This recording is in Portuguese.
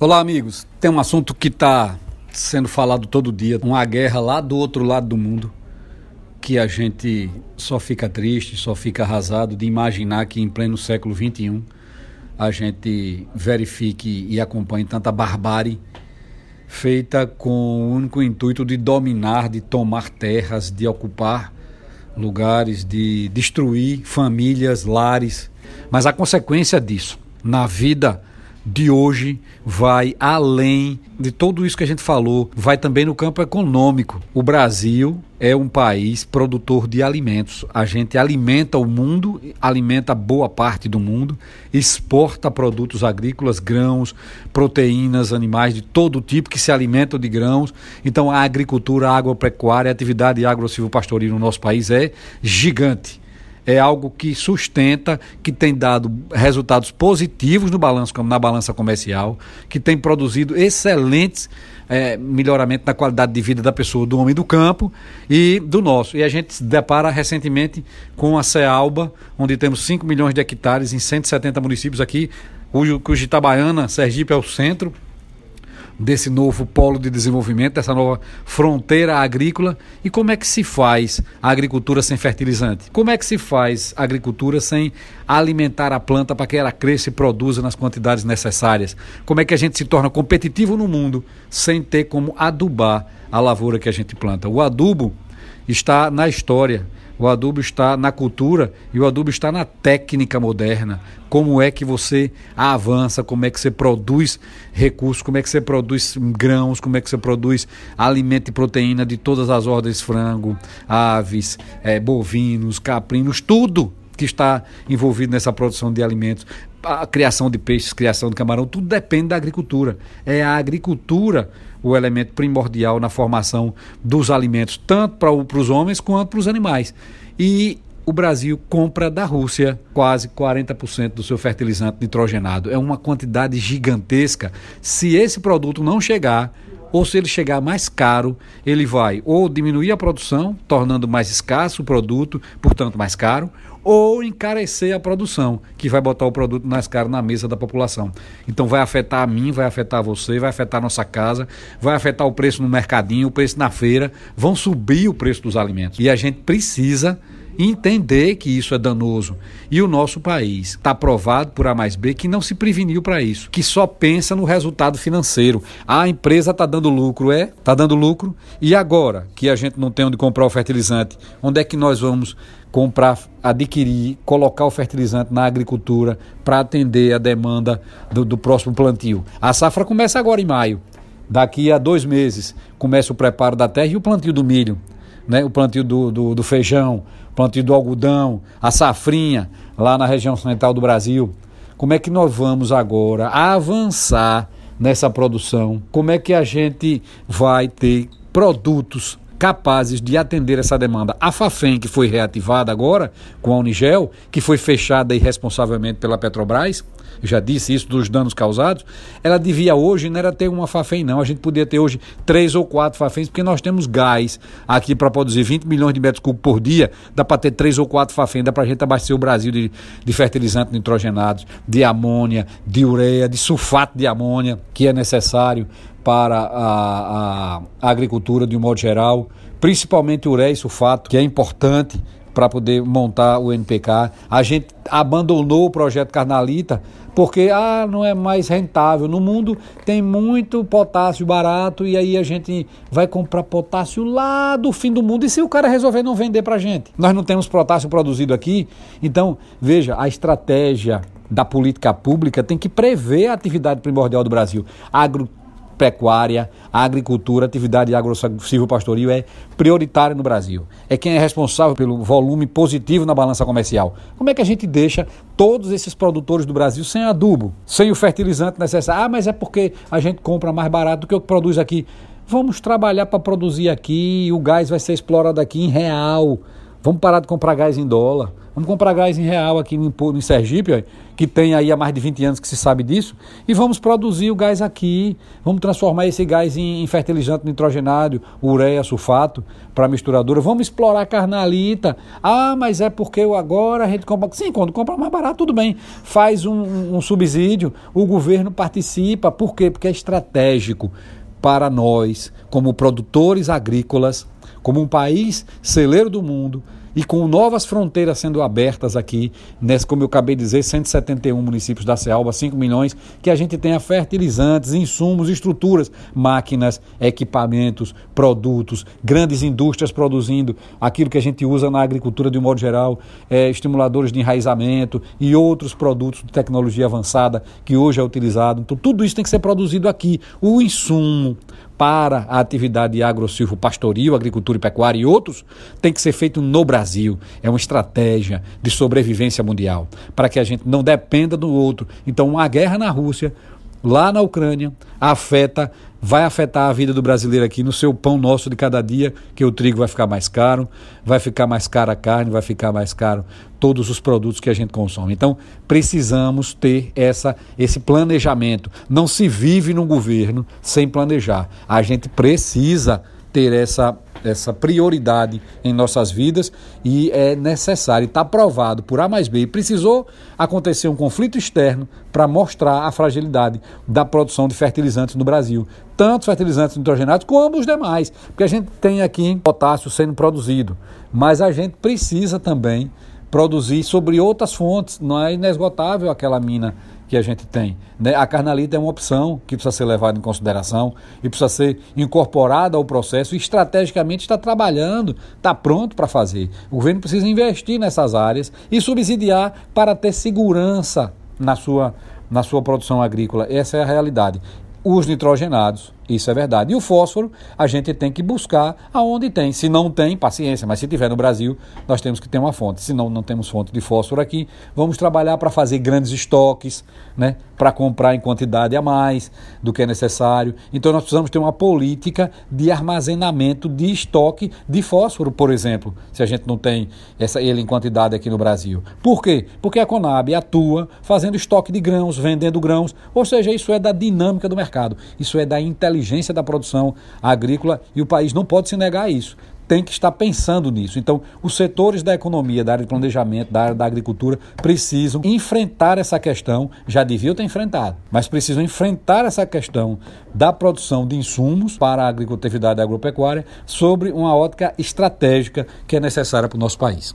Olá, amigos. Tem um assunto que está sendo falado todo dia, uma guerra lá do outro lado do mundo, que a gente só fica triste, só fica arrasado de imaginar que em pleno século XXI a gente verifique e acompanhe tanta barbárie feita com o único intuito de dominar, de tomar terras, de ocupar lugares, de destruir famílias, lares. Mas a consequência disso na vida de hoje vai além de tudo isso que a gente falou, vai também no campo econômico. O Brasil é um país produtor de alimentos. A gente alimenta o mundo, alimenta boa parte do mundo, exporta produtos agrícolas, grãos, proteínas, animais de todo tipo que se alimentam de grãos. Então a agricultura, a agropecuária, a atividade agro-silvopastoril no nosso país é gigante é algo que sustenta, que tem dado resultados positivos no balanço, na balança comercial, que tem produzido excelentes é, melhoramento na qualidade de vida da pessoa, do homem do campo e do nosso. E a gente se depara recentemente com a CEALBA, onde temos 5 milhões de hectares em 170 municípios aqui, cujo, cujo Itabaiana, Sergipe é o centro, desse novo polo de desenvolvimento, dessa nova fronteira agrícola. E como é que se faz a agricultura sem fertilizante? Como é que se faz a agricultura sem alimentar a planta para que ela cresça e produza nas quantidades necessárias? Como é que a gente se torna competitivo no mundo sem ter como adubar a lavoura que a gente planta? O adubo está na história o adubo está na cultura e o adubo está na técnica moderna. Como é que você avança, como é que você produz recursos, como é que você produz grãos, como é que você produz alimento e proteína de todas as ordens, frango, aves, é, bovinos, caprinos, tudo que está envolvido nessa produção de alimentos a criação de peixes, criação de camarão, tudo depende da agricultura. É a agricultura o elemento primordial na formação dos alimentos, tanto para os homens quanto para os animais. E o Brasil compra da Rússia quase 40% do seu fertilizante nitrogenado. É uma quantidade gigantesca. Se esse produto não chegar, ou se ele chegar mais caro, ele vai ou diminuir a produção, tornando mais escasso o produto, portanto mais caro, ou encarecer a produção, que vai botar o produto mais caro na mesa da população. Então vai afetar a mim, vai afetar você, vai afetar a nossa casa, vai afetar o preço no mercadinho, o preço na feira, vão subir o preço dos alimentos. E a gente precisa entender que isso é danoso. E o nosso país está provado por A mais B que não se preveniu para isso, que só pensa no resultado financeiro. a empresa está dando lucro, é? Está dando lucro. E agora que a gente não tem onde comprar o fertilizante, onde é que nós vamos comprar, adquirir, colocar o fertilizante na agricultura para atender a demanda do, do próximo plantio? A safra começa agora em maio. Daqui a dois meses começa o preparo da terra e o plantio do milho né, o plantio do, do, do feijão, o plantio do algodão, a safrinha lá na região central do Brasil. Como é que nós vamos agora avançar nessa produção? Como é que a gente vai ter produtos capazes de atender essa demanda. A Fafem, que foi reativada agora com a Unigel, que foi fechada irresponsavelmente pela Petrobras, já disse isso dos danos causados, ela devia hoje não era ter uma Fafem, não. A gente podia ter hoje três ou quatro Fafens, porque nós temos gás aqui para produzir 20 milhões de metros cúbicos por dia, dá para ter três ou quatro Fafem, dá para a gente abastecer o Brasil de, de fertilizantes nitrogenados, de amônia, de ureia, de sulfato de amônia, que é necessário para a, a, a agricultura de um modo geral, principalmente ureia e sulfato, que é importante para poder montar o NPK. A gente abandonou o projeto Carnalita porque ah, não é mais rentável. No mundo tem muito potássio barato e aí a gente vai comprar potássio lá do fim do mundo. E se o cara resolver não vender para a gente? Nós não temos potássio produzido aqui. Então, veja, a estratégia da política pública tem que prever a atividade primordial do Brasil. Agro pecuária, a agricultura, atividade agro-silvopastoril é prioritária no Brasil. É quem é responsável pelo volume positivo na balança comercial. Como é que a gente deixa todos esses produtores do Brasil sem adubo, sem o fertilizante necessário? Ah, mas é porque a gente compra mais barato do que o que produz aqui. Vamos trabalhar para produzir aqui, o gás vai ser explorado aqui em real Vamos parar de comprar gás em dólar. Vamos comprar gás em real aqui em, em Sergipe, que tem aí há mais de 20 anos que se sabe disso. E vamos produzir o gás aqui. Vamos transformar esse gás em, em fertilizante nitrogenado, ureia, sulfato, para misturadora. Vamos explorar carnalita. Ah, mas é porque agora a gente compra. Sim, quando compra mais barato, tudo bem. Faz um, um subsídio, o governo participa. Por quê? Porque é estratégico para nós, como produtores agrícolas, como um país celeiro do mundo, e com novas fronteiras sendo abertas aqui, nesse, como eu acabei de dizer, 171 municípios da Cealba, 5 milhões, que a gente tenha fertilizantes, insumos, estruturas, máquinas, equipamentos, produtos, grandes indústrias produzindo aquilo que a gente usa na agricultura de um modo geral, é, estimuladores de enraizamento e outros produtos de tecnologia avançada que hoje é utilizado. Então, tudo isso tem que ser produzido aqui. O insumo, para a atividade agro-silvo pastoril, agricultura e pecuária e outros, tem que ser feito no Brasil. É uma estratégia de sobrevivência mundial, para que a gente não dependa do outro. Então, uma guerra na Rússia, lá na Ucrânia, afeta vai afetar a vida do brasileiro aqui no seu pão nosso de cada dia, que o trigo vai ficar mais caro, vai ficar mais cara a carne, vai ficar mais caro todos os produtos que a gente consome. Então, precisamos ter essa esse planejamento. Não se vive num governo sem planejar. A gente precisa ter essa essa prioridade em nossas vidas e é necessário, está provado por A mais B. Precisou acontecer um conflito externo para mostrar a fragilidade da produção de fertilizantes no Brasil, tanto fertilizantes nitrogenados como os demais, porque a gente tem aqui potássio sendo produzido, mas a gente precisa também produzir sobre outras fontes, não é inesgotável aquela mina que a gente tem. Né? A carnalita é uma opção que precisa ser levada em consideração e precisa ser incorporada ao processo e estrategicamente está trabalhando, está pronto para fazer. O governo precisa investir nessas áreas e subsidiar para ter segurança na sua, na sua produção agrícola. Essa é a realidade os nitrogenados, isso é verdade. E o fósforo a gente tem que buscar aonde tem. Se não tem, paciência, mas se tiver no Brasil, nós temos que ter uma fonte. Se não, não temos fonte de fósforo aqui, vamos trabalhar para fazer grandes estoques, né, para comprar em quantidade a mais do que é necessário. Então nós precisamos ter uma política de armazenamento de estoque de fósforo, por exemplo, se a gente não tem essa, ele em quantidade aqui no Brasil. Por quê? Porque a Conab atua fazendo estoque de grãos, vendendo grãos, ou seja, isso é da dinâmica do mercado, isso é da inteligência da produção agrícola e o país não pode se negar a isso tem que estar pensando nisso. Então, os setores da economia, da área de planejamento, da área da agricultura, precisam enfrentar essa questão, já deviam ter enfrentado, mas precisam enfrentar essa questão da produção de insumos para a agricultividade e agropecuária sobre uma ótica estratégica que é necessária para o nosso país.